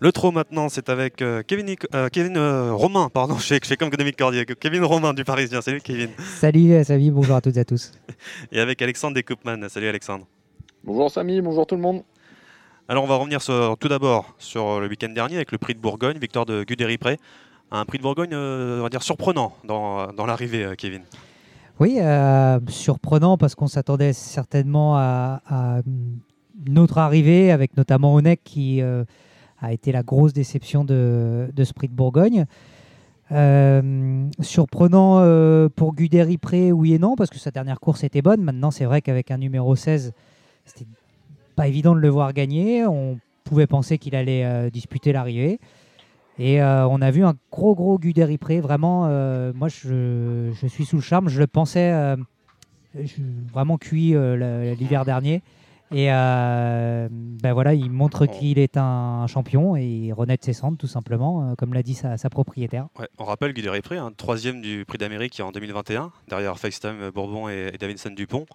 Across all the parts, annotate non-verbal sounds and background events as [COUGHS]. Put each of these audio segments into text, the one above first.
Le trot maintenant, c'est avec euh, Kevin, euh, Kevin euh, Romain, pardon, [LAUGHS] je fais, je fais comme Dominique Cordier, Kevin Romain du Parisien. Salut Kevin. Salut Samy, bonjour à toutes et à tous. [LAUGHS] Et avec Alexandre Descoupman. Salut Alexandre. Bonjour Samy, bonjour tout le monde. Alors on va revenir sur- tout d'abord sur le week-end dernier avec le prix de Bourgogne, victoire de Guderipré. Un prix de Bourgogne, euh, on va dire, surprenant dans, dans l'arrivée, euh, Kevin. Oui, euh, surprenant parce qu'on s'attendait certainement à, à une autre arrivée, avec notamment Onek qui euh, a été la grosse déception de, de Bourgogne. Euh, surprenant euh, pour Guderipré, oui et non, parce que sa dernière course était bonne. Maintenant, c'est vrai qu'avec un numéro 16, c'était pas évident de le voir gagner. On pouvait penser qu'il allait euh, disputer l'arrivée. Et on a vu un gros, gros Guderipré. Vraiment, euh, moi, je, je suis sous le charme. Je le pensais vraiment cuit l'hiver dernier. Et euh, ben voilà, il montre qu'il est un champion et il renaît de ses cendres, tout simplement, euh, comme l'a dit sa, sa propriétaire. Ouais, on rappelle Guderipré, un troisième du prix d'Amérique en 2021, derrière FaceTime Bourbon et, et Davidson Dupont.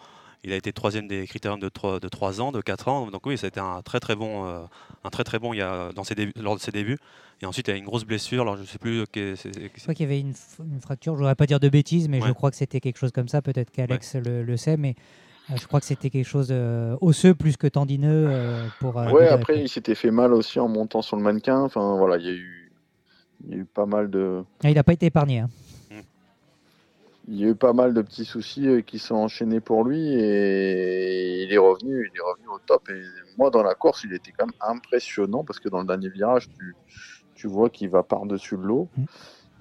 Il a été troisième des critériums de 3, de 3 ans, de 4 ans. Donc oui, c'était un très très bon, euh, un très très bon il y a, dans ses débuts, lors de ses débuts. Et ensuite, il a une grosse blessure. Alors je sais plus. Je crois qu'il y avait une, fracture, je ne voudrais pas dire de bêtises, mais je crois que c'était quelque chose comme ça. Peut-être qu'Alex le, le sait, mais je crois que c'était quelque chose euh, osseux plus que tendineux euh, pour. euh, ouais, après il s'était fait mal aussi en montant sur le mannequin. Enfin voilà, il y a eu, il y a eu pas mal de, Ah, il n'a pas été épargné. hein. il y a eu pas mal de petits soucis euh, qui sont enchaînés pour lui et il est revenu, il est revenu au top. Et moi dans la course, il était quand même impressionnant parce que dans le dernier virage, tu, tu vois qu'il va par-dessus de l'eau. Mhm.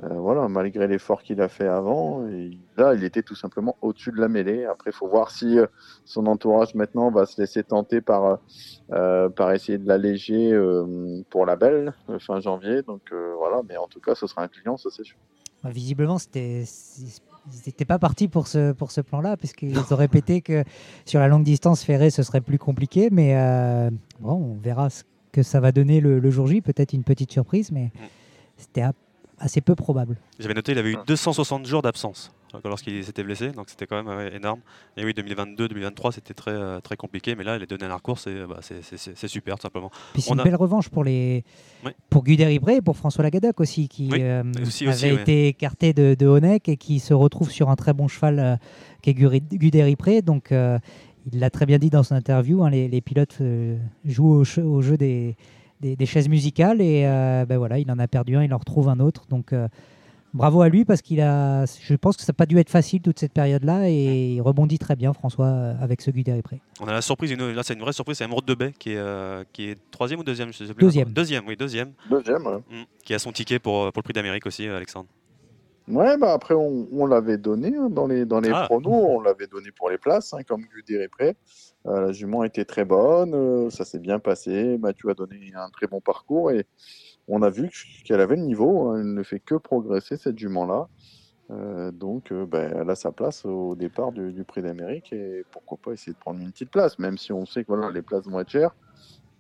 Euh, voilà, malgré l'effort qu'il a fait avant, et là, il était tout simplement au-dessus de la mêlée. Après, il faut voir si euh, son entourage maintenant va se laisser tenter par, euh, par essayer de l'alléger euh, pour la belle euh, fin janvier. Donc euh, voilà, mais en tout cas, ce sera un client, ça c'est sûr. Bah, visiblement, c'était. Ils n'étaient pas partis pour ce, pour ce plan-là, puisqu'ils ont [LAUGHS] répété que sur la longue distance ferrée, ce serait plus compliqué. Mais euh, bon, on verra ce que ça va donner le, le jour J. Peut-être une petite surprise, mais c'était a- assez peu probable. J'avais noté, il avait eu 260 jours d'absence lorsqu'il s'était blessé, donc c'était quand même ouais, énorme. Et oui, 2022-2023, c'était très, euh, très compliqué, mais là, les deux dernières courses, c'est bah, super, tout simplement. Puis c'est On une a- belle revanche pour les Ouais. pour Guderipré et pour François Lagadac aussi, qui Oui, euh, aussi, avait aussi, ouais. été écarté de, de Honeck et qui se retrouve sur un très bon cheval euh, qui est Guderipré. Donc euh, il l'a très bien dit dans son interview, hein, les, les pilotes euh, jouent au jeu des, des, des chaises musicales et euh, ben voilà, il en a perdu un, il en retrouve un autre. Donc euh, bravo à lui parce qu'il a, je pense que ça n'a pas dû être facile toute cette période-là et il rebondit très bien François euh, avec ce Guderipré. On a la surprise, une- là, c'est une vraie surprise, c'est Emeraude Debay, qui est, euh, qui est troisième ou deuxième, je sais plus. Deuxième. Deuxième, oui, deuxième. Deuxième, ouais. Mm. Qui a son ticket pour, pour le prix d'Amérique aussi, Alexandre. Ouais, bah après, on, on l'avait donné hein, dans les, dans les Ah. pronos, on l'avait donné pour les places, hein, comme Guderipré. Euh, la jument était très bonne, euh, ça s'est bien passé. Mathieu a donné un très bon parcours et on a vu qu'elle avait le niveau. hein, elle ne fait que progresser, cette jument-là. Euh, donc, euh, ben, elle a sa place au départ du, du prix d'Amérique et pourquoi pas essayer de prendre une petite place, même si on sait que voilà, les places vont être chères.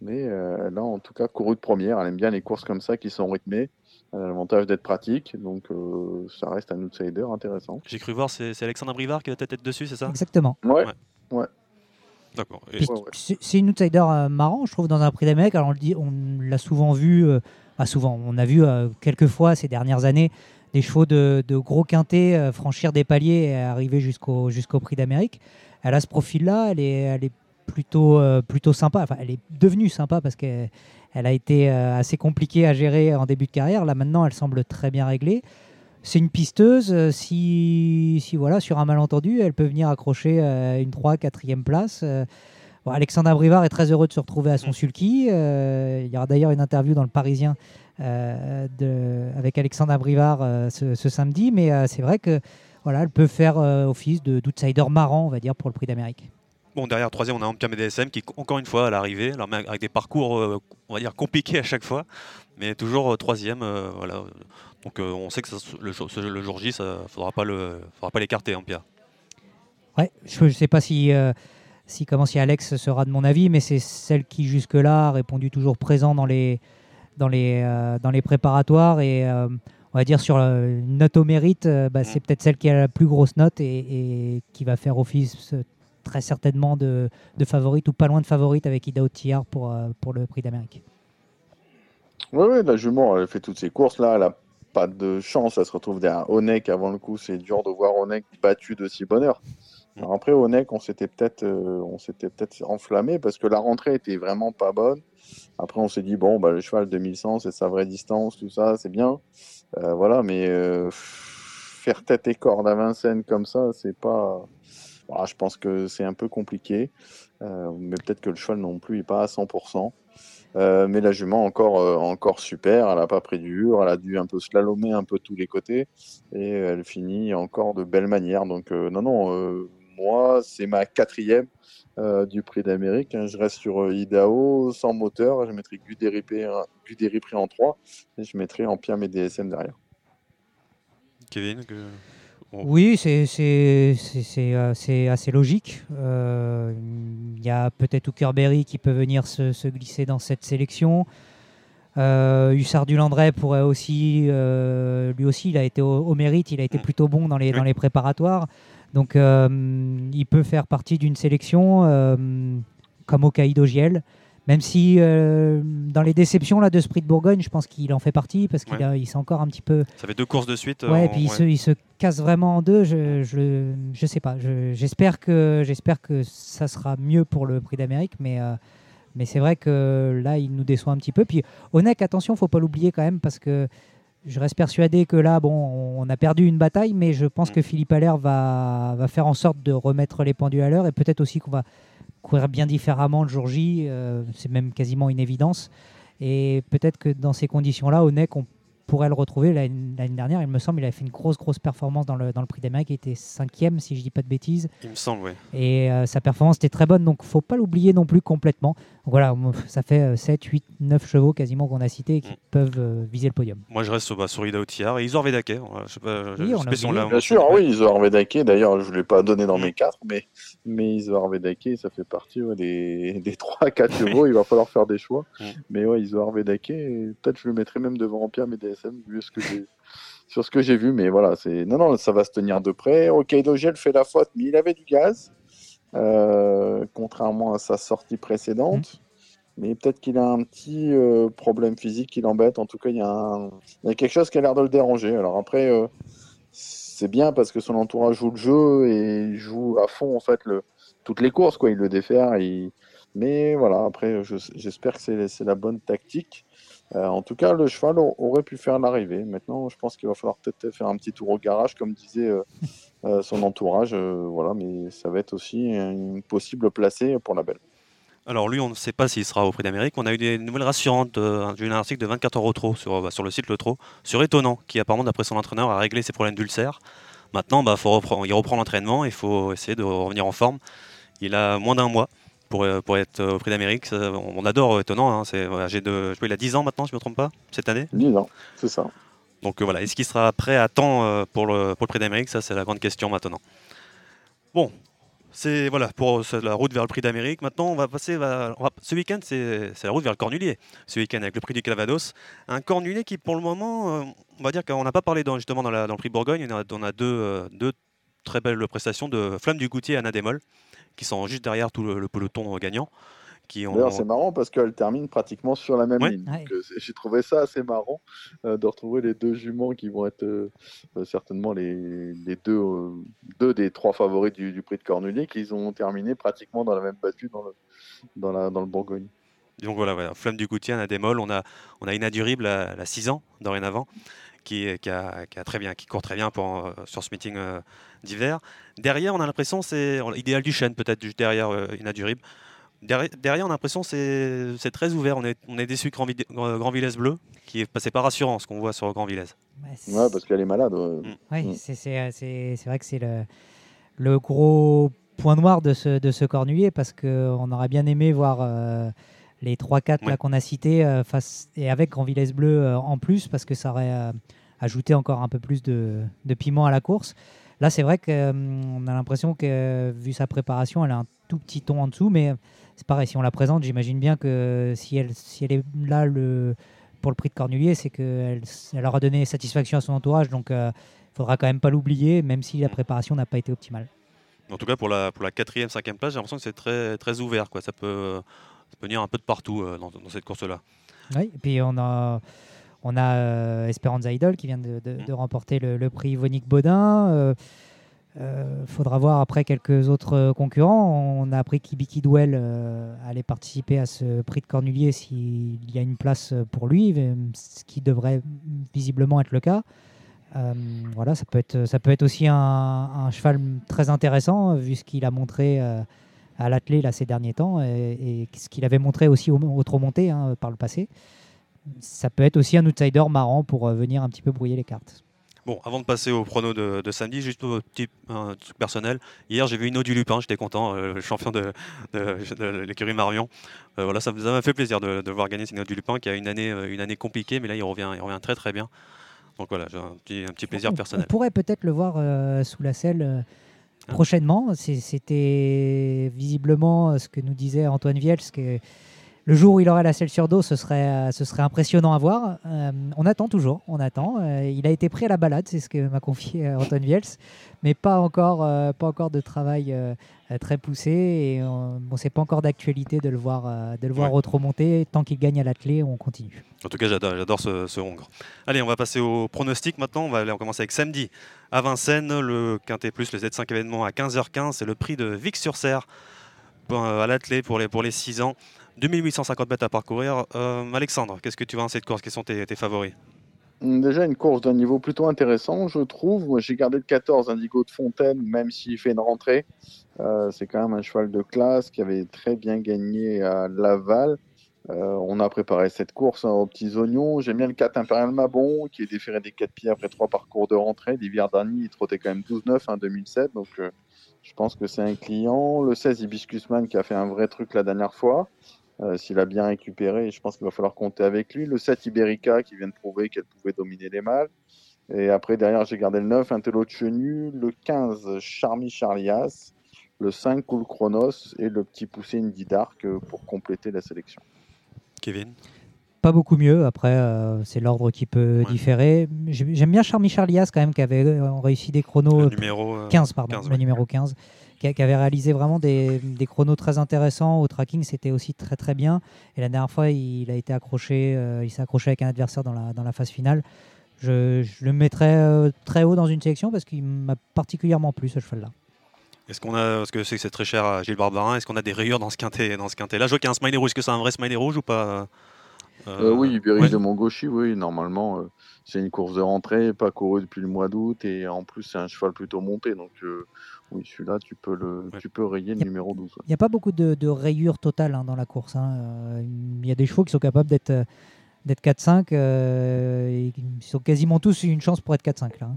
Mais euh, elle a en tout cas couru de première. Elle aime bien les courses comme ça qui sont rythmées. Elle a l'avantage d'être pratique, donc euh, ça reste un outsider intéressant. J'ai cru voir, c'est c'est Alexandre Brivard qui a la tête dessus, c'est ça? Exactement. Ouais, Ouais. D'accord. Et- Puis Ouais, ouais. C'est une outsider euh, marrant, je trouve, dans un prix d'Amérique. Alors, on le dit, on l'a souvent vu, euh, pas souvent, on a vu euh, quelques fois ces dernières années des chevaux de, de gros quintés euh, franchir des paliers et arriver jusqu'au jusqu'au prix d'Amérique. Elle a ce profil-là, elle est, elle est plutôt, plutôt sympa. Enfin, elle est devenue sympa parce qu'elle elle a été assez compliquée à gérer en début de carrière. Là, maintenant, elle semble très bien réglée. C'est une pisteuse. euh, Si, si voilà, sur un malentendu, elle peut venir accrocher euh, une 3 4e place. Euh, bon, Alexandre Abrivard est très heureux de se retrouver à son sulky. Euh, il y aura d'ailleurs une interview dans le Parisien euh, de, avec Alexandre Abrivard euh, ce, ce samedi. Mais c'est vrai que voilà, elle peut faire office de- d'outsider marrant, on va dire, pour le prix d'Amérique. Bon, derrière, troisième, on a Empire DSM qui, encore une fois, à l'arrivée, avec des parcours, on va dire, compliqués à chaque fois, mais toujours euh, troisième. euh, voilà. Donc, euh, on sait que ça, le, jour- ce- le jour J, il ne faudra pas l'écarter, Empire. Ouais, je ne sais pas si, euh, si, comment, si Alex sera de mon avis, mais c'est celle qui jusque-là a répondu toujours présent dans les, dans les, euh, dans les préparatoires. Et euh, on va dire sur une note au mérite, bah, c'est peut-être celle qui a la plus grosse note et, et qui va faire office très certainement de, de favorite ou pas loin de favorite avec Ida pour, euh, pour le prix d'Amérique. Oui, oui, la jument, elle fait toutes ses courses. Là, elle a pas de chance. Elle se retrouve derrière Onek avant le coup. C'est dur de voir Onek battu de si bonheur. Mm. Alors après, Onek, on s'était peut-être euh, on s'était peut-être enflammé parce que la rentrée était vraiment pas bonne. Après, on s'est dit, bon, bah, le cheval 2100, c'est sa vraie distance, tout ça, c'est bien. Euh, voilà, mais euh, faire tête et corde à Vincennes comme ça, c'est pas. Je pense que c'est un peu compliqué. Mais peut-être que le cheval non plus n'est pas à 100%. Euh, mais la jument encore, euh, encore super, elle n'a pas pris dur, elle a dû un peu slalomer un peu tous les côtés et elle finit encore de belle manière. Donc euh, non, non, moi c'est ma quatrième du prix d'Amérique. hein. Je reste sur Idaho sans moteur, je mettrai Guderipré en 3 et je mettrai Ampiam et DSM derrière. Kevin que- Bon. Oui, c'est euh, c'est assez logique. Euh, Il y a peut-être Hookerberry qui peut venir se, se glisser dans cette sélection. Euh, Hussard du Landré pourrait aussi, euh, lui aussi, il a été au, au mérite, il a été Mm. plutôt bon dans les, Oui. dans les préparatoires. Donc, il peut faire partie d'une sélection comme Caïdo Giel. Même si euh, dans les déceptions là, de de Bourgogne, je pense qu'il en fait partie parce qu'il Ouais. a- il s'est encore un petit peu Ça fait deux courses de suite. euh, Ouais, et puis il, se, il se casse vraiment en deux. Je, je, je sais pas. Je- J'espère que, j'espère que ça sera mieux pour le prix d'Amérique, mais, euh, mais c'est vrai que là, il nous déçoit un petit peu. Puis Onek, attention, faut pas l'oublier quand même, parce que je reste persuadé que là, bon, on a perdu une bataille, mais je pense Mm. que Philippe Allaire va, va faire en sorte de remettre les pendules à l'heure, et peut-être aussi qu'on va courir bien différemment le jour J. euh, c'est même quasiment une évidence. Et peut-être que dans ces conditions-là, Onek, on pourrait le retrouver. L'année dernière, il me semble, il a fait une grosse, grosse performance dans le, dans le prix d'Amérique. Il était cinquième, si je dis pas de bêtises. Il me semble, oui. Et euh, sa performance était très bonne, donc faut pas l'oublier non plus complètement. Donc voilà, ça fait euh, 7, 8, 9 chevaux quasiment qu'on a cités et qui Mm. peuvent euh, viser le podium. Moi, je reste sur, bah, sur Ida Otillard et Isor Vedake. Je sais pas, je- Oui, je sais si on oublié. l'a- Bien sûr, oui, Isoar Vedake, d'ailleurs, je ne l'ai pas donné dans Mm. mes quatre, mais, mais Isoar Vedake, ça fait partie ouais, des, des 3-4 [LAUGHS] chevaux, il va falloir faire des choix. Mm. Mais ouais, Isoar Vedake, peut-être je le mettrai même devant Ampiam et DSM, vu ce que j'ai [LAUGHS] sur ce que j'ai vu, mais voilà, c'est non, non, ça va se tenir de près. Ok, Dogel fait la faute, mais il avait du gaz, euh, contrairement à sa sortie précédente. Mais peut-être qu'il a un petit euh, problème physique qui l'embête. En tout cas, il y, a un- il y a quelque chose qui a l'air de le déranger. Alors après, euh, c'est bien parce que son entourage joue le jeu et joue à fond en fait le, toutes les courses. Quoi. Il le défère. Mais voilà, après, je- j'espère que c'est c'est la bonne tactique. Euh, en tout cas, le cheval aurait pu faire l'arrivée. Maintenant, je pense qu'il va falloir peut-être faire un petit tour au garage, comme disait euh, [LAUGHS] euh, son entourage. euh, voilà, mais ça va être aussi une possible placée pour la belle. Alors lui, on ne sait pas s'il sera au Prix d'Amérique. On a eu des nouvelles rassurantes. euh, J'ai eu un article de 24 euros trop sur, bah, sur le site Le Trot, sur Étonnant, qui apparemment, d'après son entraîneur, a réglé ses problèmes d'ulcère. Maintenant, bah, faut reprendre- il reprend l'entraînement, il faut essayer de revenir en forme. Il a moins d'un mois pour, euh, pour être au Prix d'Amérique. On adore euh, Étonnant. hein. C'est, voilà, j'ai de, je qu'il a 10 ans maintenant, si je ne me trompe pas, cette année. 10 ans, c'est ça. Donc euh, voilà, est-ce qu'il sera prêt à temps pour, le, pour le Prix d'Amérique? Ça, c'est la grande question maintenant. Bon, c'est voilà pour la route vers le Prix d'Amérique. Maintenant, on va passer. va- on va- ce week-end, c'est c'est la route vers le Cornulier. Ce week-end avec le Prix du Calvados, un Cornulier qui, pour le moment, euh, on va dire qu'on n'a pas parlé dans, justement dans, la- dans le Prix de Bourgogne. On a, on a deux, euh, deux très belles prestations de Flamme du Goutier et Anna Démol, qui sont juste derrière tout le, le peloton euh, gagnant. Ont, D'ailleurs, c'est marrant parce qu'elle termine pratiquement sur la même Ouais. ligne. Ouais. euh, j'ai trouvé ça assez marrant euh, de retrouver les deux juments qui vont être euh, euh, certainement les, les deux, euh, deux des trois favoris du, du prix de Cornulier qui ont terminé pratiquement dans la même battue dans le, dans la, dans le Bourgogne. Donc voilà, voilà, Flamme du Goutier, Anna Démol. On a, on a Ina Durible à, à 6 ans dorénavant, qui, qui, a, qui a très bien, qui court très bien pour, euh, sur ce meeting euh, d'hiver. Derrière, on a l'impression c'est idéal du chêne peut-être juste derrière euh, Ina Durible. Derrière, derrière, on a l'impression c'est c'est très ouvert. On est, on est déçu Grand, Grand Villesse bleu, qui est passé pas rassurant ce qu'on voit sur Grand Villesse. Ouais, c'est- Ouais, parce qu'elle est malade. ouais. Ouais, Mm. c'est- c'est c'est- c'est vrai que c'est le, le gros point noir de ce, de ce cornulier parce qu'on aurait bien aimé voir euh, les 3-4 là Ouais. qu'on a cités euh, face, et avec Grand Villesse Bleu euh, en plus parce que ça aurait euh, ajouté encore un peu plus de, de piment à la course. Là, c'est vrai qu'on a l'impression que, vu sa préparation, elle a un tout petit ton en dessous, mais c'est pareil, si on la présente, j'imagine bien que si elle, si elle est là le, pour le prix de Cornulier, c'est qu'elle elle aura donné satisfaction à son entourage, donc il faudra quand même pas l'oublier, même si la préparation n'a pas été optimale. En tout cas, pour la, pour la quatrième, cinquième place, j'ai l'impression que c'est très, très ouvert. Quoi. Ça, peut, ça peut venir un peu de partout euh, dans, dans cette course-là. Oui, et puis on a, on a euh, Esperanza Idol qui vient de, de- Mm. de remporter le, le prix Vonique Baudin. Il faudra voir après quelques autres euh, concurrents. On a appris qu'Ibiki Dwell euh, allait participer à ce prix de Cornulier s'il y a une place pour lui, euh, ce qui devrait visiblement être le cas. Euh, voilà, ça peut être, ça peut être aussi un, un cheval très intéressant vu ce qu'il a montré euh, à l'attelé là ces derniers temps et, et ce qu'il avait montré aussi au, au monté hein, par le passé. Ça peut être aussi un outsider marrant pour euh, venir un petit peu brouiller les cartes. Bon, avant de passer au prono de, de samedi, juste un petit truc personnel. Hier, j'ai vu Ino du Lupin, j'étais content, euh, le champion de, de- de l'écurie Marion. Euh, voilà, ça m'a fait plaisir de, voir gagner Ino du Lupin, qui a une année, une année compliquée, mais là, il revient, il revient très très bien. Donc voilà, j'ai un petit, un petit plaisir on, personnel. on pourrait peut-être le voir sous la selle Ah. prochainement. C'était visiblement ce que nous disait Antoine Viels, que le jour où il aurait la selle sur dos, ce serait, euh, ce serait impressionnant à voir. Euh, on attend toujours, on attend. Euh, il a été pris à la balade, c'est ce que m'a confié Antoine Viels, mais pas encore, euh, pas encore de travail très poussé. Et on bon, c'est pas encore d'actualité de le voir, de le voir Ouais. remonter. Tant qu'il gagne à l'attelé, on continue. En tout cas, j'adore, j'adore ce, ce Hongre. Allez, on va passer au pronostic maintenant. On va aller, on commence avec samedi à Vincennes, le Quintet Plus, le Z5 événement à 15h15. C'est le prix de Vic-sur-Serre à l'attelé pour les, pour les 6 ans. 2850 mètres à parcourir. Euh, Alexandre, qu'est-ce que tu vois dans cette course? Quels sont tes, favoris? Hum, Déjà une course d'un niveau plutôt intéressant, je trouve. J'ai gardé le 14 Indigo de Fontaine, même s'il fait une rentrée. Euh, c'est quand même un cheval de classe qui avait très bien gagné à Laval. Euh, on a préparé cette course hein, aux petits oignons. J'aime bien le 4 Impérial Mabon, qui est déféré des 4 pieds après trois parcours de rentrée. L'hiver dernier, il trottait quand même 12-9 en 2007. Donc, je pense que c'est un client. Le 16 Hibiscusman, qui a fait un vrai truc la dernière fois. Euh, S'il a bien récupéré, je pense qu'il va falloir compter avec lui. Le 7 Iberica, qui vient de prouver qu'elle pouvait dominer les mâles. Et après, derrière, j'ai gardé le 9, un de Chenu, le 15, Charmy Charlias, le 5, Cool Chronos et le petit poussé Indy Dark pour compléter la sélection. Kevin? Pas beaucoup mieux. Après, euh, c'est l'ordre qui peut Ouais. différer. J'ai- J'aime bien Charmy Charlias quand même, qui avait euh, réussi des chronos. Le numéro euh, 15, pardon, 15, le ouais. numéro 15, qui, avait réalisé vraiment des, des chronos très intéressants. Au tracking, c'était aussi très très bien. Et la dernière fois, il a été accroché, euh, il s'est accroché avec un adversaire dans la, dans la phase finale. Je, je le mettrais euh, très haut dans une sélection parce qu'il m'a particulièrement plu ce cheval-là. Est-ce qu'on a, parce que c'est que c'est très cher à Gilles Barbarin, est-ce qu'on a des rayures dans ce quintet, dans ce quintet Là, je vois qu'il y a un smiley rouge. Est-ce que c'est un vrai smiley rouge ou pas Euh, oui, Ibérique ouais. de Mongochi, oui, normalement, euh, c'est une course de rentrée, pas courue depuis le mois d'août, et en plus, c'est un cheval plutôt monté. Donc, euh, oui, celui-là, tu peux, le, Ouais. tu peux rayer le numéro 12. ouais. Il n'y a pas beaucoup de, de rayures totales hein, dans la course. hein. Euh, Il y a des chevaux qui sont capables d'être euh, d'être 4-5. euh, ils ont quasiment tous une chance pour être 4-5 là. hein.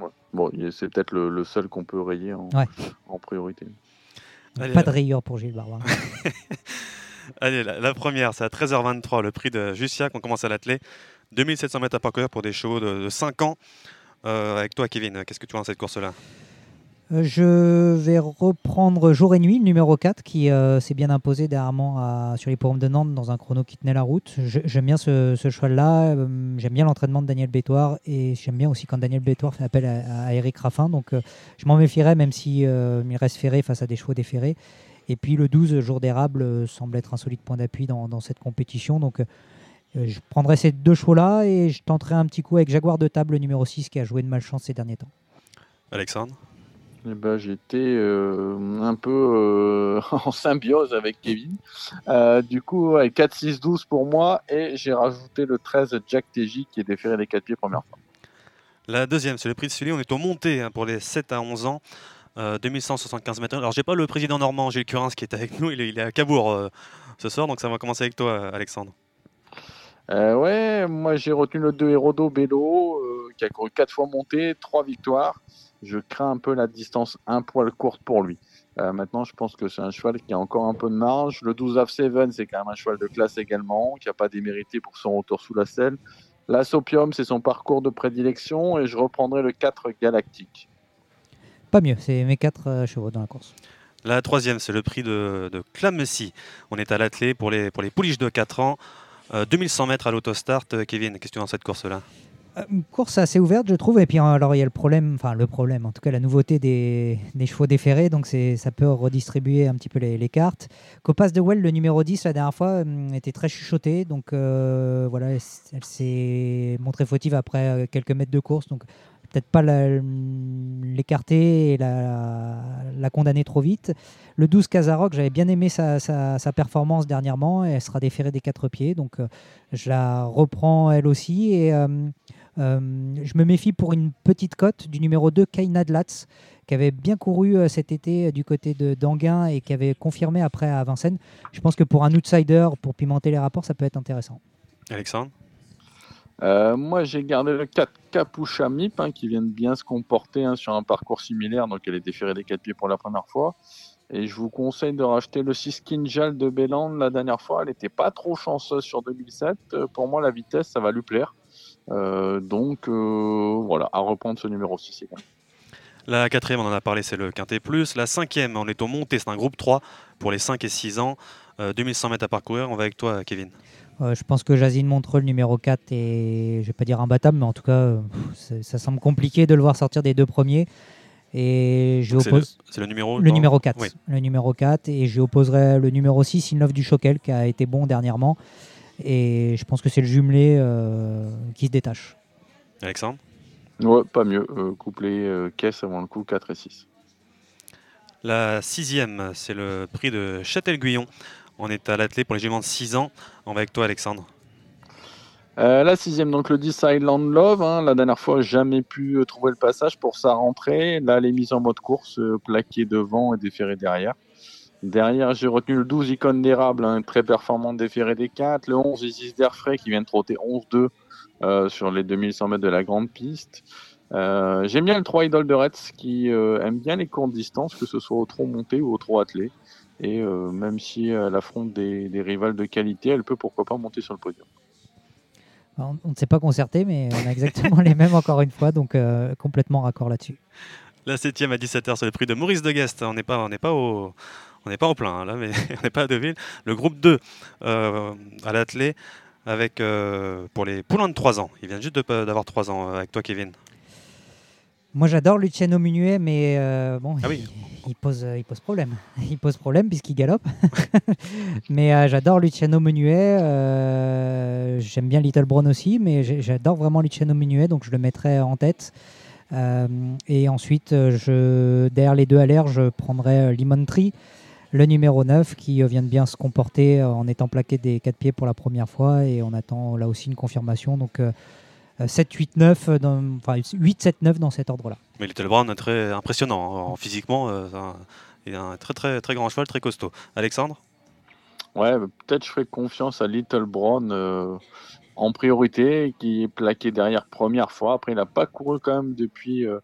Ouais. Bon, il est- c'est peut-être le, le seul qu'on peut rayer en, Ouais. en priorité. Donc, Allez, pas là. de rayures pour Gilles Barbarin. [LAUGHS] Allez, la, la première, c'est à 13h23, le prix de Jussiac. On commence à l'atteler. 2700 mètres à parcourir pour des chevaux de, de 5 ans. Euh, avec toi, Kevin, qu'est-ce que tu vois dans cette course-là? Je vais reprendre Jour et Nuit, numéro 4, qui euh, s'est bien imposé dernièrement à- sur les forums de Nantes dans un chrono qui tenait la route. J'aime bien ce, ce cheval-là, euh, j'aime bien l'entraînement de Daniel Bétoire et j'aime bien aussi quand Daniel Bétoire fait appel à, Eric Raffin. Donc euh, je m'en méfierais même si euh, il reste ferré face à des chevaux déférés. Et puis le 12, Jour d'érable, euh, semble être un solide point d'appui dans, cette compétition. Donc euh, je prendrai ces deux chevaux-là et je tenterai un petit coup avec Jaguar de table, le numéro 6, qui a joué de malchance ces derniers temps. Alexandre? Eh ben, J'étais euh, un peu euh, [LAUGHS] en symbiose avec Kevin. Euh, du coup, ouais, 4-6-12 pour moi, et j'ai rajouté le 13 Jack TJ qui est déféré des 4 pieds première fois. La deuxième, c'est le prix de Sully. On est au monté hein, pour les 7 à 11 ans. Euh, 2175 mètres. Alors, j'ai pas le président normand, Gilles Curins, qui est avec nous. Il est, il est à Cabourg ce soir. Donc, ça va commencer avec toi, Alexandre. Euh, ouais, moi j'ai retenu le 2 Hérodo Bello, euh, qui a couru 4 fois monté, 3 victoires. Je crains un peu la distance un poil courte pour lui. Euh, maintenant, je pense que c'est un cheval qui a encore un peu de marge. Le 12 of Seven, c'est quand même un cheval de classe également, qui n'a pas démérité pour son retour sous la selle. La Sopium, c'est son parcours de prédilection, et je reprendrai le 4 Galactique. Pas mieux, c'est mes quatre euh, chevaux dans la course. La troisième, c'est le prix de, de Clamecy. On est à l'attelé pour les, pour les pouliches de 4 ans. Euh, 2100 mètres à l'autostart. Euh, Kevin, qu'est-ce que tu as dans cette course-là? Euh, Une course assez ouverte, je trouve. Et puis, alors, il y a le problème, enfin, le problème, en tout cas, la nouveauté des, chevaux déférés. Donc, ça peut redistribuer un petit peu les, les cartes. Copas de Well, le numéro 10, la dernière fois, hum, était très chuchotée. Donc, euh, voilà, elle, s'est montrée fautive après euh, quelques mètres de course. Donc, peut-être pas la- l'écarter et la, condamner trop vite. Le 12 Kazarok, j'avais bien aimé sa, performance dernièrement. Elle sera déférée des quatre pieds. Donc, euh, je la reprends elle aussi. Et. euh, euh, je me méfie pour une petite cote du numéro 2, Kaina Dlatz, qui avait bien couru euh, cet été euh, du côté de d'Anguin et qui avait confirmé après à Vincennes. Je pense que pour un outsider, pour pimenter les rapports, ça peut être intéressant. Alexandre Euh, moi, j'ai gardé le 4 Capucha Mip, hein, qui vient de bien se comporter hein, sur un parcours similaire. Donc, elle est déférée des 4 pieds pour la première fois. Et je vous conseille de racheter le 6 Kinjal de Béland la dernière fois. Elle n'était pas trop chanceuse sur 2007. Euh, pour moi, la vitesse, ça va lui plaire. Euh, donc, euh, voilà, à reprendre ce numéro 6 également. La quatrième, on en a parlé, c'est le Quintet Plus. La cinquième, on est au monté, c'est un groupe 3 pour les 5 et 6 ans. Euh, 2100 mètres à parcourir. On va avec toi, Kevin. Euh, je pense que Jazine Montreux, le numéro 4, est, je vais pas dire imbattable, mais en tout cas, euh, ça semble compliqué de le voir sortir des deux premiers. Et je C'est le, le numéro le numéro 4. Oui. Le numéro 4. Et j'y opposerai le numéro 6, Inlove du Choquel, qui a été bon dernièrement. Et je pense que c'est le jumelé euh, qui se détache. Alexandre Ouais, pas mieux. Euh, couplet euh, caisse avant le coup 4 et 6. La sixième, c'est le prix de Châtel-Guyon. On est à l'athlée pour les juments de 6 ans. On va avec toi, Alexandre. Euh, la sixième, donc le 10 Island Love. hein, la dernière fois, jamais pu euh, trouver le passage pour sa rentrée. Là, elle est mise en mode course, euh, plaquée devant et déférée derrière. Derrière, j'ai retenu le 12 Icône d'érable, hein, très performante déférée des 4. Le 11 Isis d'Airfray qui vient de trotter 11-2 euh, sur les 2100 mètres de la grande piste. Euh, J'aime bien le 3 Idol de Retz qui euh, aime bien les courtes distances, que ce soit au trop monté ou au trop attelé. Et euh, même si elle affronte des, des rivales de qualité, elle peut pourquoi pas monter sur le podium. On on ne s'est pas concerté, mais on a exactement les mêmes encore une fois, donc euh, complètement raccord là-dessus. La septième à 17h, c'est le prix de Maurice de Guest. On n'est pas, on n'est pas au, on n'est pas au plein hein, là, mais [LAUGHS] on n'est pas à Deauville. Le groupe 2 euh, à l'athlée avec euh, pour les poulains de 3 ans. Il vient juste d'avoir 3 ans euh, avec toi, Kevin. Moi, j'adore Luciano Munuet, mais euh, bon, Ah oui. il, il pose, il pose problème. [LAUGHS] Il pose problème puisqu'il galope. [LAUGHS] mais euh, j'adore Luciano Munuet. euh, J'aime bien Little Brown aussi, mais j'adore vraiment Luciano Munuet, donc je le mettrai en tête. Et ensuite, je, derrière les deux à l'air, je prendrai Lemon Tree, le numéro 9, qui euh, vient de bien se comporter euh, en étant plaqué des quatre pieds pour la première fois. Et on attend là aussi une confirmation. Donc euh, euh, 7, 8, 9, dans- enfin 8, 7, 9 dans cet ordre-là. Mais Little Brown est très impressionnant hein, en- physiquement. euh, il a un très très très grand cheval, très costaud. Alexandre? Ouais, bah, peut-être je ferai confiance à Little Brown euh, en priorité, qui est plaqué derrière première fois. Après, il n'a pas couru quand même depuis, euh,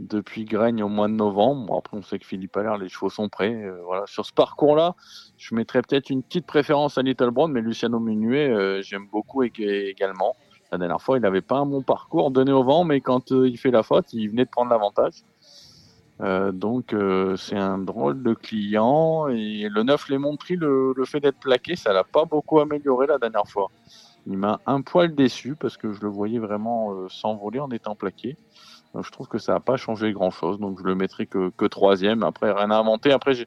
depuis Graigne au mois de novembre. Après, on sait que Philippe Allaire, les chevaux sont prêts. euh, voilà. Sur ce parcours-là, je mettrais peut-être une petite préférence à Little Brown, mais Luciano Munuet, euh, j'aime beaucoup ég- également. La dernière fois, il n'avait pas un bon parcours donné au vent, mais quand euh, il fait la faute, il venait de prendre l'avantage. Donc c'est un drôle de client et le 9 les Montry, le, le fait d'être plaqué, ça l'a pas beaucoup amélioré la dernière fois. Il m'a un poil déçu parce que je le voyais vraiment s'envoler en étant plaqué. Donc, je trouve que ça n'a pas changé grand chose, donc je le mettrai que, que troisième. Après rien à inventer. Après j'ai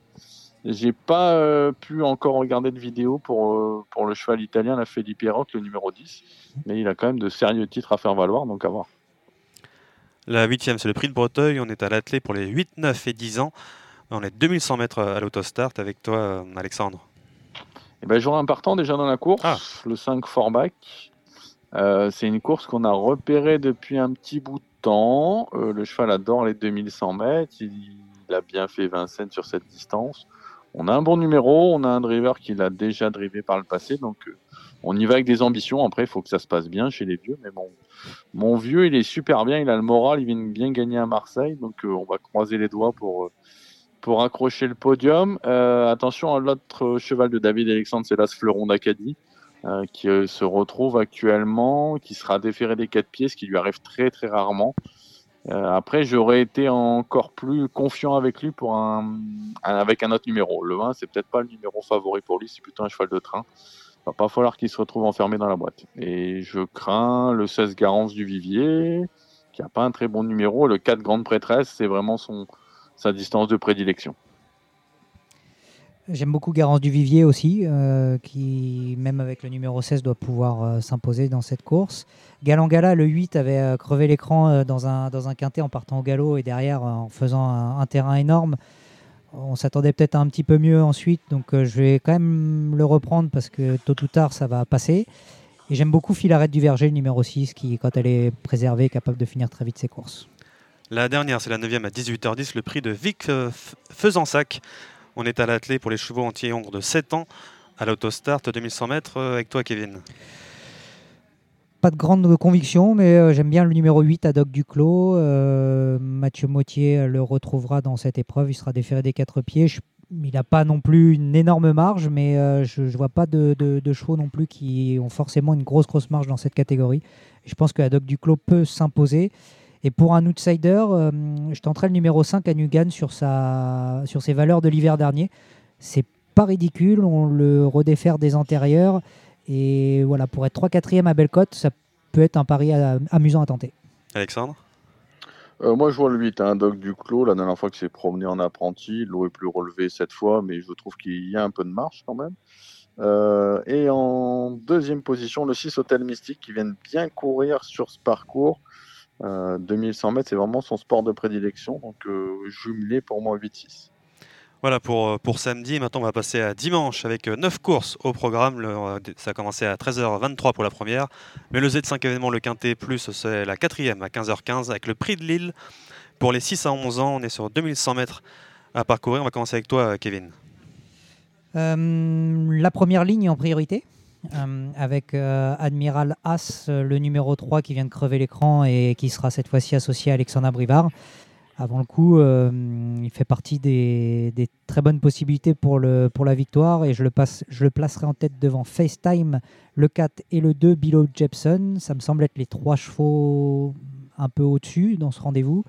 j'ai pas euh, pu encore regarder de vidéo pour, euh, pour le cheval italien, la Felipe Rock, le numéro 10. Mais il a quand même de sérieux titres à faire valoir, donc à voir. La huitième, c'est le prix de Breteuil. On est à l'athlée pour les 8, 9 et 10 ans. On est 2100 mètres à l'autostart avec toi, euh, Alexandre. Eh ben, J'aurai un partant déjà dans la course, Ah. le 5 Forbach. Euh, c'est une course qu'on a repérée depuis un petit bout de temps. Euh, le cheval adore les 2100 mètres. Il, a bien fait Vincennes sur cette distance. On a un bon numéro, on a un driver qui l'a déjà drivé par le passé. Donc euh, on y va avec des ambitions. Après, il faut que ça se passe bien chez les vieux. Mais bon, mon vieux, il est super bien. Il a le moral. Il vient bien gagner à Marseille. Donc on va croiser les doigts pour, pour accrocher le podium. Attention à l'autre cheval de David Alexandre, c'est l'As Fleuron d'Acadie, euh, qui euh, se retrouve actuellement, qui sera déféré des quatre pieds, ce qui lui arrive très très rarement. Euh, après, j'aurais été encore plus confiant avec lui pour un, avec un autre numéro. Le 1, c'est peut-être pas le numéro favori pour lui, c'est plutôt un cheval de train. va pas falloir qu'il se retrouve enfermé dans la boîte. Et je crains le 16 Garance du Vivier, qui n'a pas un très bon numéro. Le 4 Grande Prêtresse, c'est vraiment son, sa distance de prédilection. J'aime beaucoup Garance du Vivier aussi, euh, qui, même avec le numéro 16, doit pouvoir euh, s'imposer dans cette course. Galangala, le 8, avait euh, crevé l'écran dans, un, dans un quintet en partant au galop et derrière en faisant un, terrain énorme. On s'attendait peut-être un petit peu mieux ensuite, donc je vais quand même le reprendre parce que tôt ou tard, ça va passer. Et j'aime beaucoup Filarette du Verger, le numéro 6, qui, quand elle est préservée, est capable de finir très vite ses courses. La dernière, c'est la 9e à 18h10, le prix de Vic Faisansac. On est à l'atelier pour les chevaux anti-hongres de 7 ans à l'autostart 2100 mètres euh, avec toi, Kevin. Pas de grande conviction, mais euh, j'aime bien le numéro 8 à Doc Duclos. Euh, Mathieu Mottier le retrouvera dans cette épreuve. Il sera déféré des quatre pieds. il n'a pas non plus une énorme marge, mais je ne vois pas de, chevaux non plus qui ont forcément une grosse, grosse marge dans cette catégorie. je pense que Doc Duclos peut s'imposer. Et pour un outsider, euh, je tenterai le numéro 5 à Nugan sur, sa, sur ses valeurs de l'hiver dernier. C'est pas ridicule, on le redéfère des antérieurs. Et voilà, pour être 3-4e à Bellecote, ça peut être un pari amusant à tenter. Alexandre? Euh, moi, je vois le 8, un hein, Doc Duclos. La dernière fois que s'est promené en apprenti, l'eau est plus relevée cette fois, mais je trouve qu'il y a un peu de marche quand même. Euh, et en deuxième position, le 6 Hôtel Mystique qui vient bien courir sur ce parcours. 2100 euh, mètres, c'est vraiment son sport de prédilection. Donc, euh, jumelé pour moi 8-6. Voilà pour, euh, pour samedi. Maintenant, on va passer à dimanche avec 9 courses au programme. ça a commencé à 13h23 pour la première. Mais le Z5 événement, le Quintet Plus, c'est la quatrième à 15h15 avec le prix de Lille. Pour les 6 à 11 ans, on est sur 2100 mètres à parcourir. On va commencer avec toi, Kevin. la première ligne en priorité euh, avec euh, Admiral As, euh, le numéro 3 qui vient de crever l'écran et qui sera cette fois-ci associé à Alexandre Brivard. Avant le coup, il fait partie des, très bonnes possibilités pour, la victoire et je le, passe, placerai en tête devant FaceTime, le 4 et le 2, Below Jepson. Ça me semble être les trois chevaux un peu au-dessus dans ce rendez-vous.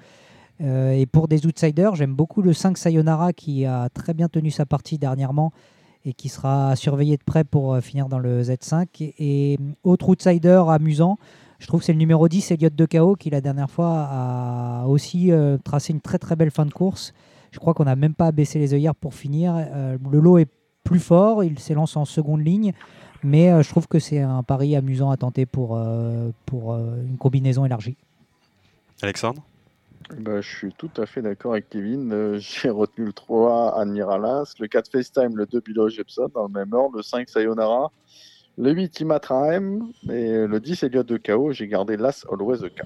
et pour des outsiders, j'aime beaucoup le 5 Sayonara qui a très bien tenu sa partie dernièrement et qui sera surveillé de près pour euh, finir dans le Z5. Et, autre outsider amusant, je trouve que c'est le numéro 10, Elliot de Chaos, qui la dernière fois a aussi euh, tracé une très très belle fin de course. Je crois qu'on n'a même pas baissé les œillères pour finir. Euh, le lot est plus fort, il s'élance en seconde ligne, mais je trouve que c'est un pari amusant à tenter pour, pour une combinaison élargie. Alexandre? Bah, je suis tout à fait d'accord avec Kevin. Euh, [LAUGHS] j'ai retenu le 3 Admiralas, le 4 FaceTime, le 2 Bilo Jepson dans le même ordre, le 5 Sayonara, le 8 Imatraem et le 10 Elliot de KO. J'ai gardé l'As Always the K.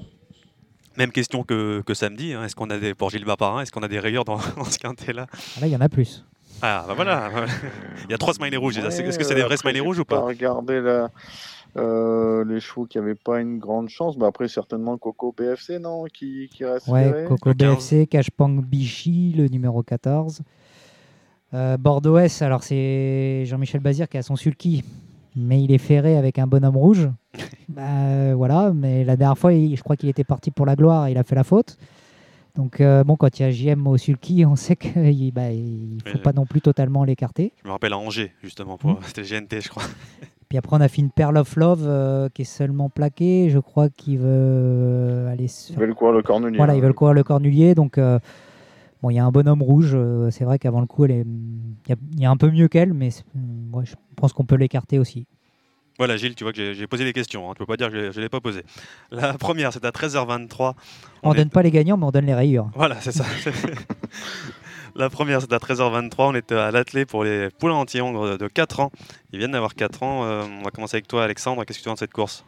Même question que, que samedi. Hein. Est-ce qu'on a des, pour Gilles Baparin, est-ce qu'on a des rayures dans, [LAUGHS] ce quintet-là? Ah, Là, il y en a plus. Ah, bah voilà. [LAUGHS] il y a trois smileys rouges. Est-ce que c'est des vrais smileys rouges ou pas, pas? Regardez la. Euh, les chevaux qui n'avaient pas une grande chance. Bah après, certainement Coco BFC, non qui, qui reste Ouais, Coco BFC, Cashpang Bichi, le numéro 14. Euh, Bordeaux S, alors c'est Jean-Michel Bazir qui a son sulky, mais il est ferré avec un bonhomme rouge. [LAUGHS] bah, voilà, mais la dernière fois, je crois qu'il était parti pour la gloire et il a fait la faute. Donc, euh, bon, quand il y a JM au sulky, on sait qu'il [LAUGHS] ne bah, faut pas non plus totalement l'écarter. Je me rappelle à Angers, justement, pour... Mmh. [LAUGHS] c'était GNT, je crois. Puis après, on a fait une Pearl of Love euh, qui est seulement plaquée. Je crois qu'il veut euh, aller. Ils veulent courir le cornulier. Voilà, ils veulent courir le cornulier. Donc, euh, bon, il y a un bonhomme rouge. c'est vrai qu'avant le coup, il y, a un peu mieux qu'elle, mais je pense qu'on peut l'écarter aussi. Voilà, Gilles, tu vois que j'ai posé des questions. Hein. Tu ne peux pas dire que je ne l'ai pas posé. La [LAUGHS] première, c'est à 13h23. On ne donne pas les gagnants, mais on donne les rayures. Voilà, c'est ça. [LAUGHS] La première, c'est à 13h23. On était à l'atelier pour les poulains anti-hongres de 4 ans. Ils viennent d'avoir 4 ans. Euh, on va commencer avec toi, Alexandre. Qu'est-ce que tu penses de cette course?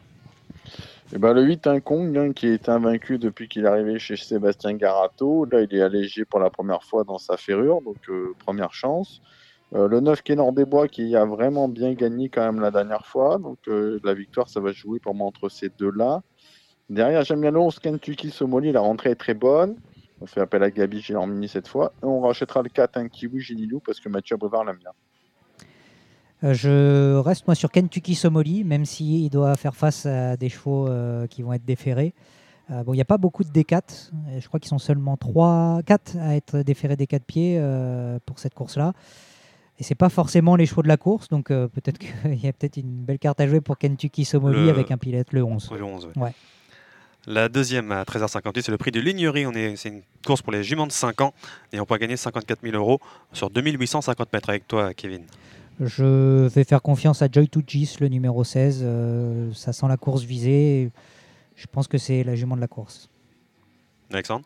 Eh ben, le 8, un Kong, qui est invaincu depuis qu'il est arrivé chez Sébastien Garato. Là, il est allégé pour la première fois dans sa ferrure, donc euh, première chance. Euh, le 9, Kénor des Bois, qui a vraiment bien gagné quand même la dernière fois. Donc, la victoire, ça va jouer pour moi entre ces deux-là. Derrière, j'aime bien le 11, Kentucky Somoli. La rentrée est très bonne. On fait appel à Gabi Gilormini cette fois. Et on rachètera le 4 un Kiwi Ginilou parce que Mathieu Brevard l'aime bien. Euh, je reste moi sur Kentucky Somoli, même s'il doit faire face à des chevaux euh, qui vont être déférés. Euh, bon, il n'y a pas beaucoup de D4. Je crois qu'ils sont seulement 3, 4 à être déférés des 4 pieds pour cette course-là. et c'est pas forcément les chevaux de la course, donc peut-être [LAUGHS] qu'il y a peut-être une belle carte à jouer pour Kentucky Somoli avec un pilote le 11. Le 11 ouais. La deuxième à 13h58, c'est le prix de Lignerie. C'est une course pour les juments de 5 ans et on peut gagner 54 000 euros sur 2850 mètres avec toi, Kevin. Je vais faire confiance à Joy Tugis, le numéro 16. Euh, ça sent la course visée. Je pense que c'est la jument de la course. Alexandre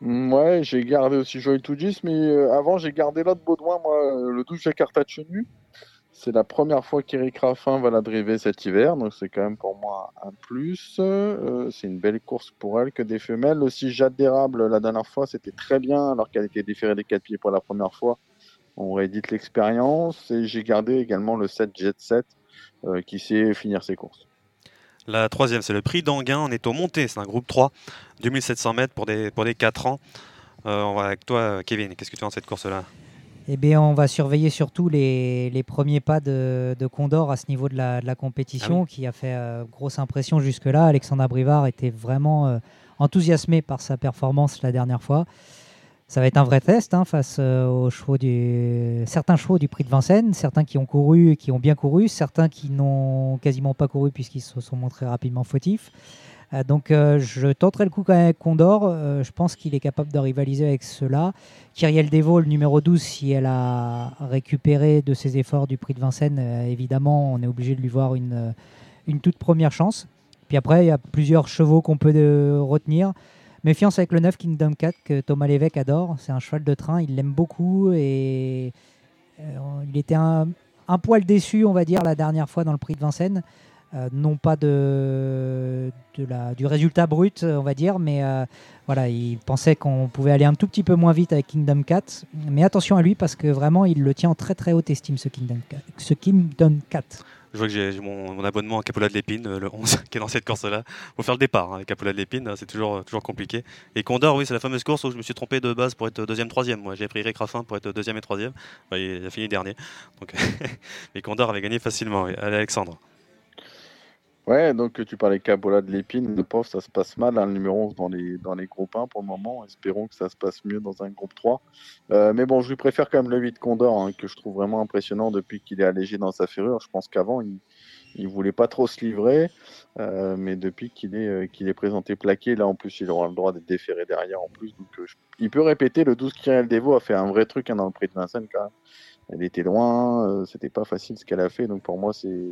mm, Ouais, j'ai gardé aussi Joy Tugis, mais euh, avant j'ai gardé l'autre Baudouin, moi, euh, le 12 Jakarta Chenu. C'est la première fois qu'Eric Raffin va la driver cet hiver, donc c'est quand même pour moi un plus. c'est une belle course pour elle que des femelles. Aussi Jade d'érable la dernière fois, c'était très bien alors qu'elle était déférée des quatre pieds pour la première fois on réédite l'expérience et j'ai gardé également le 7 Jet 7 euh, qui sait finir ses courses. La troisième, c'est le prix d'Anguin. On est au monté, c'est un groupe 3, 2700 mètres pour des, pour des 4 ans. Euh, on va avec toi, Kevin. Qu'est-ce que tu penses de cette course-là? Eh bien, on va surveiller surtout les, les premiers pas de, Condor à ce niveau de la, de la compétition, ah qui a fait euh, grosse impression jusque-là. Alexandre Brivard était vraiment enthousiasmé par sa performance la dernière fois ça va être un vrai test hein, face euh, aux chevaux du... certains chevaux du prix de Vincennes, certains qui ont couru et qui ont bien couru, certains qui n'ont quasiment pas couru puisqu'ils se sont montrés rapidement fautifs. Euh, donc euh, je tenterai le coup quand même avec Condor. je pense qu'il est capable de rivaliser avec cela. Kyriel Devaux, le numéro 12, si elle a récupéré de ses efforts du prix de Vincennes, évidemment, on est obligé de lui voir une, une toute première chance. Puis après, il y a plusieurs chevaux qu'on peut retenir. Méfiance avec le 9 Kingdom 4 que Thomas Lévesque adore. C'est un cheval de train, il l'aime beaucoup et euh, il était un, poil déçu, on va dire, la dernière fois dans le prix de Vincennes. Euh, non pas de, du résultat brut, on va dire, mais euh, voilà, il pensait qu'on pouvait aller un tout petit peu moins vite avec Kingdom 4. Mais attention à lui parce que vraiment, il le tient en très très haute estime, ce Kingdom 4. Ce Kingdom 4. Je vois que j'ai mon, abonnement à Capola de l'Épine, euh, le 11, [LAUGHS] qui est dans cette course-là. Faut faire le départ hein, avec Capola de l'Épine, c'est toujours, toujours compliqué. Et Condor, oui, c'est la fameuse course où je me suis trompé de base pour être deuxième, troisième. Moi, j'ai pris Eric Raffin pour être deuxième et troisième. il a fini dernier. Donc, [LAUGHS] et Condor avait gagné facilement. Allez, Alexandre. Ouais, donc tu parlais Capola de l'épine, le pauvre, ça se passe mal, hein, le numéro 11 dans les, dans les groupes 1 pour le moment. Espérons que ça se passe mieux dans un groupe 3. Euh, mais bon, je lui préfère quand même le 8 Condor, hein, que je trouve vraiment impressionnant depuis qu'il est allégé dans sa ferrure. Je pense qu'avant, il, il voulait pas trop se livrer, euh, mais depuis qu'il est, euh, est présenté plaqué, là en plus, il aura le droit d'être déféré derrière en plus. Donc, il peut répéter. Le 12 Kyriel Devo a fait un vrai truc hein, dans le prix de Vincennes quand même. Elle était loin, c'était pas facile ce qu'elle a fait, donc pour moi, c'est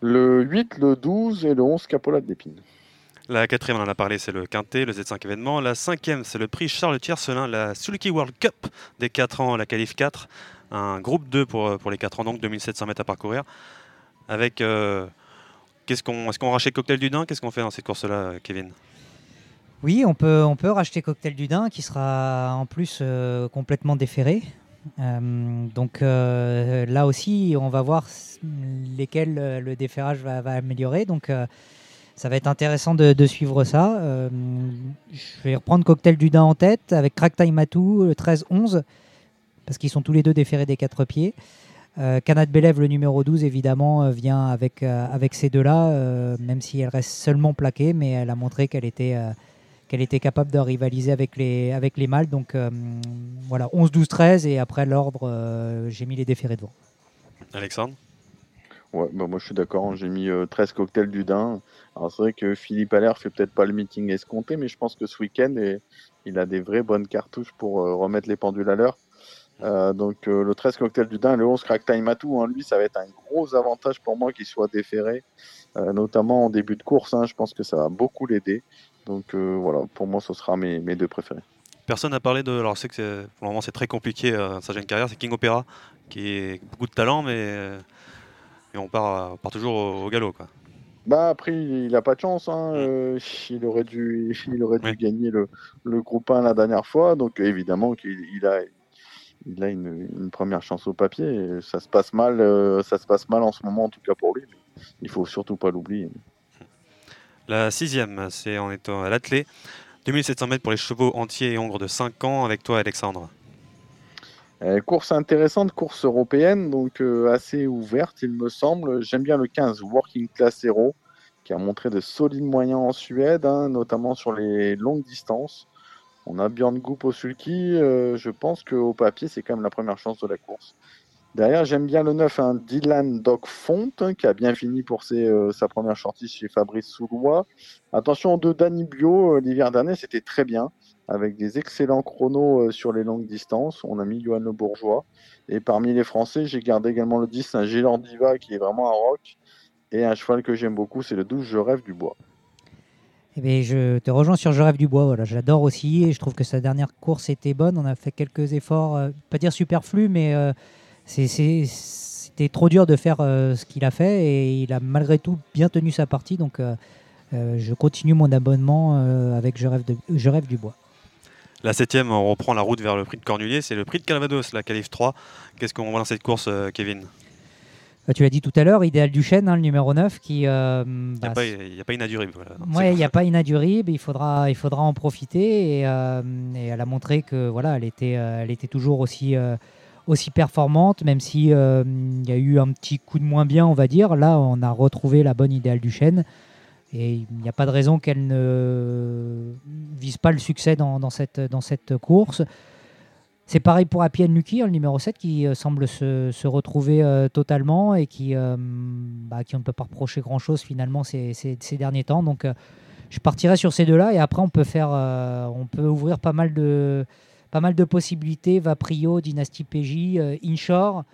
le 8, le 12 et le 11 Capola d'Épine. La quatrième, on en a parlé, c'est le Quintet, le Z5 événement. La cinquième, c'est le prix Charles Tiercelin, la Sulky World Cup des 4 ans, la qualif 4. Un groupe 2 pour, pour les 4 ans, donc 2700 mètres à parcourir. Avec. Euh, qu'est-ce qu'on, est-ce qu'on rachète Cocktail du Dain? Qu'est-ce qu'on fait dans cette course-là, Kevin? Oui, on peut, on peut racheter Cocktail du Dain qui sera en plus euh, complètement déféré. Euh, donc euh, là aussi, on va voir lesquels euh, le déferrage va, améliorer. Donc ça va être intéressant de, suivre ça. je vais reprendre Cocktail du Dain en tête avec Crack Matou, le 13-11, parce qu'ils sont tous les deux déférés des quatre pieds. Canad Belev, le numéro 12, évidemment, vient avec, avec ces deux-là, même si elle reste seulement plaquée, mais elle a montré qu'elle était qu'elle était capable de rivaliser avec les, avec les mâles. Donc euh, voilà, 11, 12, 13 et après l'ordre, euh, j'ai mis les déférés devant. Alexandre Ouais, bah moi je suis d'accord, hein. j'ai mis 13 euh, cocktails du Dain. Alors c'est vrai que Philippe Allaire fait peut-être pas le meeting escompté, mais je pense que ce week-end, il a des vraies bonnes cartouches pour remettre les pendules à l'heure. donc le 13 cocktail du Dain, le 11 crack time tout, hein, lui ça va être un gros avantage pour moi qu'il soit déféré, notamment en début de course. Hein. je pense que ça va beaucoup l'aider. Donc euh, voilà, pour moi, ce sera mes, mes deux préférés. Personne n'a parlé de. Alors, je sais que pour le moment, c'est très compliqué euh, sa jeune carrière. C'est King Opera, qui est beaucoup de talent, mais, euh, on part, part toujours au, galop. Quoi. Bah après, il n'a pas de chance. Hein. Il aurait dû, [LAUGHS] il aurait dû gagner le, le, groupe 1 la dernière fois. Donc évidemment qu'il il a, il a une, une, première chance au papier. ça se passe mal, ça se passe mal en ce moment, en tout cas pour lui. Mais il faut surtout pas l'oublier. La sixième, c'est en étant à l'athlé. 2700 mètres pour les chevaux entiers et hongres de 5 ans avec toi Alexandre. Euh, course intéressante, course européenne, donc euh, assez ouverte il me semble. J'aime bien le 15 Working Class Hero qui a montré de solides moyens en Suède, hein, notamment sur les longues distances. On a Björn Goop au sulky. Euh, je pense qu'au papier, c'est quand même la première chance de la course. Derrière, j'aime bien le 9, un Dylan Doc Font, hein, qui a bien fini pour euh, sa première sortie chez Fabrice Soulois. Attention de Danny Bio, l'hiver dernier, c'était très bien, avec des excellents chronos sur les longues distances. On a mis Johan Le Bourgeois. Et parmi les Français, j'ai gardé également le 10, un Gélor Diva, qui est vraiment un rock. Et un cheval que j'aime beaucoup, c'est le 12, Je rêve du bois. Eh bien, je te rejoins sur Je rêve du bois. Voilà, j'adore aussi et je trouve que sa dernière course était bonne. On a fait quelques efforts, euh, pas dire superflus, mais euh, c'était trop dur de faire euh, ce qu'il a fait et il a malgré tout bien tenu sa partie. Donc, je continue mon abonnement avec Je rêve, de, je rêve du bois. La septième, on reprend la route vers le prix de Cornulier. C'est le prix de Calvados, la Calif 3. Qu'est-ce qu'on voit dans cette course, Kevin? Tu l'as dit tout à l'heure, Idéal du Chêne, hein, le numéro 9, qui... Euh, il n'y a, bah, pas inadurible. Oui, il n'y a pas inadurible, il faudra, il faudra en profiter. Et, euh, elle a montré que voilà, elle était, euh, elle était toujours aussi, aussi performante, même s'il il y a eu un petit coup de moins bien, on va dire. Là, on a retrouvé la bonne Idéal du Chêne. Et il n'y a pas de raison qu'elle ne vise pas le succès dans, cette, course. C'est pareil pour Appian Nuki, hein, le numéro 7, qui euh, semble se, retrouver euh, totalement et qui, euh, bah, qui on ne peut pas reprocher grand-chose finalement ces, derniers temps. Donc je partirai sur ces deux-là et après on peut, faire, on peut ouvrir pas mal de, pas mal de possibilités. Vaprio, Dynasty PJ, Inshore.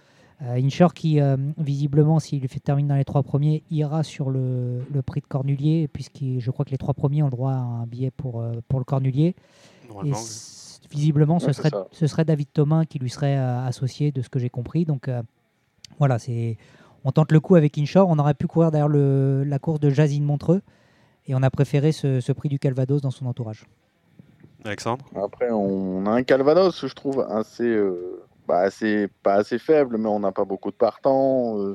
Inshore qui, visiblement, s'il fait termine dans les trois premiers, ira sur le, prix de Cornulier, puisque je crois que les trois premiers ont le droit à un billet pour, pour le Cornulier visiblement, ce, serait, ce serait David Thomas qui lui serait euh, associé, de ce que j'ai compris. Donc euh, voilà, c'est on tente le coup avec Inshore. On aurait pu courir derrière le, la course de Jazine Montreux et on a préféré ce, prix du Calvados dans son entourage. Après, on a un Calvados, je trouve, assez, euh, bah, assez pas assez faible, mais on n'a pas beaucoup de partants.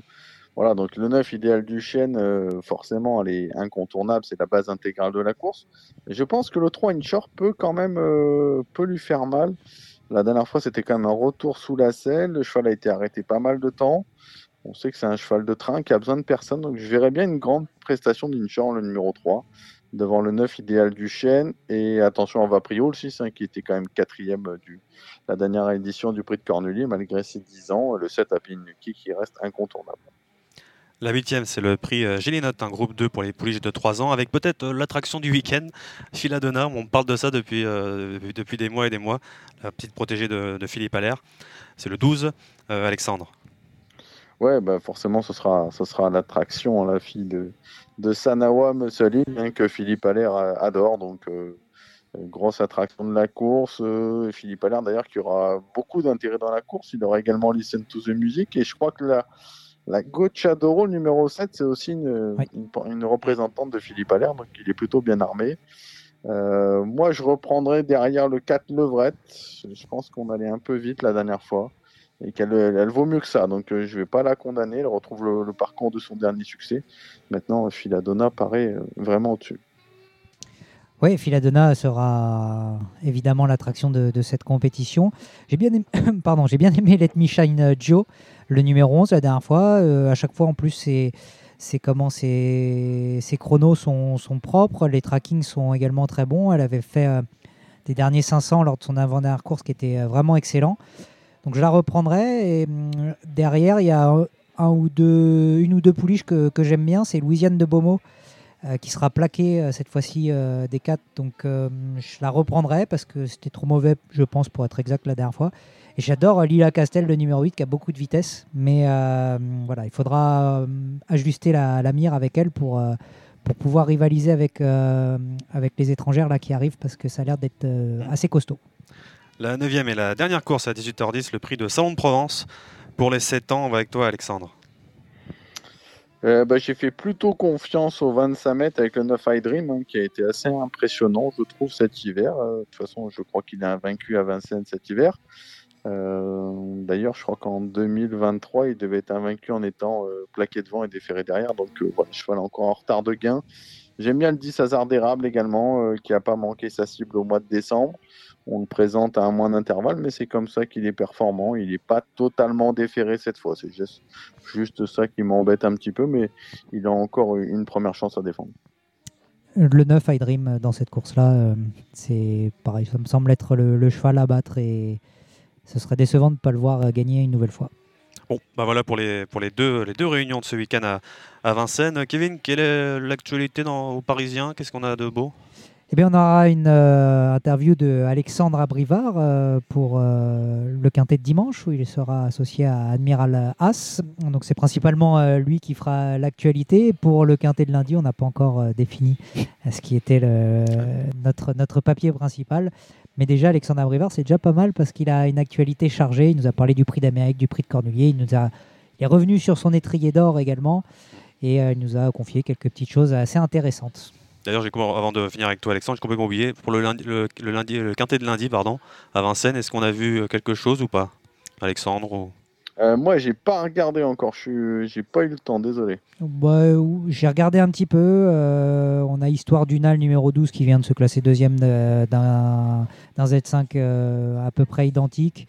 Voilà, donc le 9 idéal du chêne, euh, forcément, elle est incontournable, c'est la base intégrale de la course. je pense que le 3 Inshore peut quand même euh, peut lui faire mal. La dernière fois, c'était quand même un retour sous la selle. Le cheval a été arrêté pas mal de temps. On sait que c'est un cheval de train qui a besoin de personne. Donc je verrais bien une grande prestation d'Inshore, le numéro 3, devant le 9 idéal du chêne. Et attention à Vaprio, le 6, hein, qui était quand même quatrième euh, du la dernière édition du prix de Cornulier, malgré ses 10 ans. Le 7 à Pinuki qui reste incontournable. La huitième, c'est le prix euh, Gélinote, un groupe 2 pour les pouliches de 3 ans, avec peut-être euh, l'attraction du week-end, Philadona. On parle de ça depuis, depuis des mois et des mois. La petite protégée de, Philippe Allaire. C'est le 12, Alexandre. Ouais, bah forcément, ce sera, ce sera l'attraction, hein, la fille de, de Sanawa Mussolini, hein, que Philippe Allaire adore. Donc, grosse attraction de la course. Philippe Allaire, d'ailleurs, qui aura beaucoup d'intérêt dans la course. Il aura également Listen to the Music. Et je crois que la la Gocciadoro numéro 7, c'est aussi une, une, représentante de Philippe Allaire, donc il est plutôt bien armé. Euh, moi, je reprendrai derrière le 4 Levrette. Je pense qu'on allait un peu vite la dernière fois et qu'elle elle vaut mieux que ça. Donc, euh, je ne vais pas la condamner. Elle retrouve le, parcours de son dernier succès. Maintenant, Philadona paraît euh, vraiment au-dessus. Oui, Philadona sera évidemment l'attraction de, cette compétition. J'ai bien, aimé, [COUGHS] pardon, j'ai bien aimé Let Me Shine Joe le numéro 11 la dernière fois. Euh, à chaque fois, en plus, c'est c'est comment ces, chronos sont, propres, les trackings sont également très bons. Elle avait fait euh, des derniers 500 lors de son avant-dernière course qui était euh, vraiment excellent. Donc je la reprendrai. Et mm, derrière, il y a un ou deux, une ou deux pouliches que, que j'aime bien. C'est Louisiane de Beaumont qui sera plaquée cette fois-ci des 4. Donc je la reprendrai parce que c'était trop mauvais, je pense, pour être exact la dernière fois. Et j'adore Lila Castel, le numéro 8, qui a beaucoup de vitesse. Mais euh, voilà, il faudra euh, ajuster la, mire avec elle pour, euh, pour pouvoir rivaliser avec, avec les étrangères là, qui arrivent parce que ça a l'air d'être assez costaud. La neuvième et la dernière course à 18h10, le prix de Salon de Provence. Pour les 7 ans, on va avec toi, Alexandre. bah, j'ai fait plutôt confiance au 25 mètres avec le 9 High Dream, hein, qui a été assez impressionnant, je trouve, cet hiver. de toute façon, je crois qu'il a vaincu à Vincennes cet hiver. Euh, d'ailleurs, je crois qu'en 2023, il devait être invaincu en étant euh, plaqué devant et déféré derrière. Donc euh, voilà, cheval encore en retard de gain. J'aime bien le 10 hasard d'érable également, qui n'a pas manqué sa cible au mois de décembre. On le présente à un mois d'intervalle, mais c'est comme ça qu'il est performant. Il n'est pas totalement déféré cette fois. C'est juste, juste ça qui m'embête un petit peu, mais il a encore une première chance à défendre. le 9 I Dream dans cette course-là, euh, c'est pareil, ça me semble être le, le cheval à battre et ce serait décevant de ne pas le voir gagner une nouvelle fois. Bon, bah voilà pour les, pour les, deux, les deux réunions de ce week-end à, à Vincennes. Kevin, quelle est l'actualité dans- aux Parisiens Qu'est-ce qu'on a de beau? Eh bien, on aura une euh, interview de Alexandre Abrivard euh, pour euh, le quintet de dimanche où il sera associé à Admiral As. Donc, c'est principalement lui qui fera l'actualité. Pour le quintet de lundi, on n'a pas encore défini ce qui était notre, papier principal. Mais déjà, Alexandre Abrivard, c'est déjà pas mal parce qu'il a une actualité chargée. Il nous a parlé du prix d'Amérique, du prix de Cornulier. Il, nous a, il est revenu sur son étrier d'or également. Et il nous a confié quelques petites choses assez intéressantes. D'ailleurs, avant de finir avec toi, Alexandre, j'ai complètement oublié. Pour le, lundi, le, le lundi, le quintet de lundi, pardon, à Vincennes, est-ce qu'on a vu euh, quelque chose ou pas? Alexandre ou- Euh, moi, j'ai pas regardé encore. Je suis, j'ai pas eu le temps. Désolé. Bah, ou- J'ai regardé un petit peu. euh, on a Histoire du NAL numéro 12 qui vient de se classer deuxième de- d'un d'un Z5 euh, à peu près identique.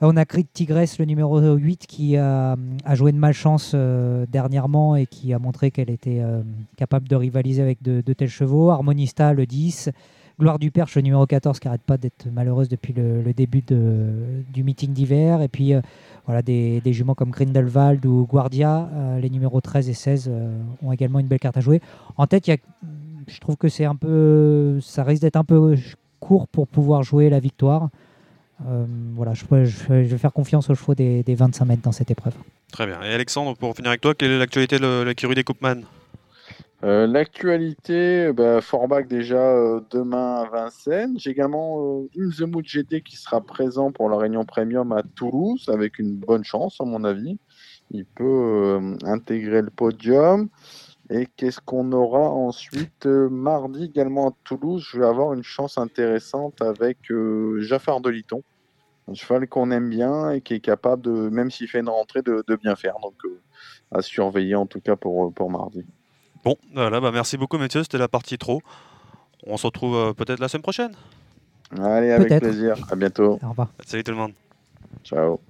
On a Crit Tigresse, le numéro 8, qui a, joué de malchance euh, dernièrement et qui a montré qu'elle était euh, capable de rivaliser avec de, tels chevaux. Harmonista, le 10. Gloire du Perche, le numéro 14, qui n'arrête pas d'être malheureuse depuis le, début du meeting d'hiver. Et puis, euh, voilà, des, juments comme Grindelwald ou Guardia, les numéros 13 et 16 euh, ont également une belle carte à jouer. En tête, y a- je trouve que c'est un peu, ça risque d'être un peu court pour pouvoir jouer la victoire. Euh, voilà, je, je- je vais faire confiance aux chevaux des, des 25 mètres dans cette épreuve. Très bien. Et Alexandre, pour finir avec toi, quelle est l'actualité de l'écurie des Coupman? Euh, L'actualité, bah, Forbach déjà euh, demain à Vincennes. J'ai également euh, In the Mood GT qui sera présent pour la réunion premium à Toulouse avec une bonne chance à mon avis. Il peut euh, intégrer le podium. Et qu'est-ce qu'on aura ensuite Euh, Mardi également à Toulouse, je vais avoir une chance intéressante avec euh, Jaffar de Liton. Un cheval qu'on aime bien et qui est capable, de, même s'il fait une rentrée, de, de bien faire. Donc euh, à surveiller en tout cas pour, pour mardi. Bon, voilà, bah merci beaucoup, messieurs. C'était la partie trop. On se retrouve euh, peut-être la semaine prochaine. Allez, avec plaisir. À bientôt. Au revoir. Salut tout le monde. Ciao.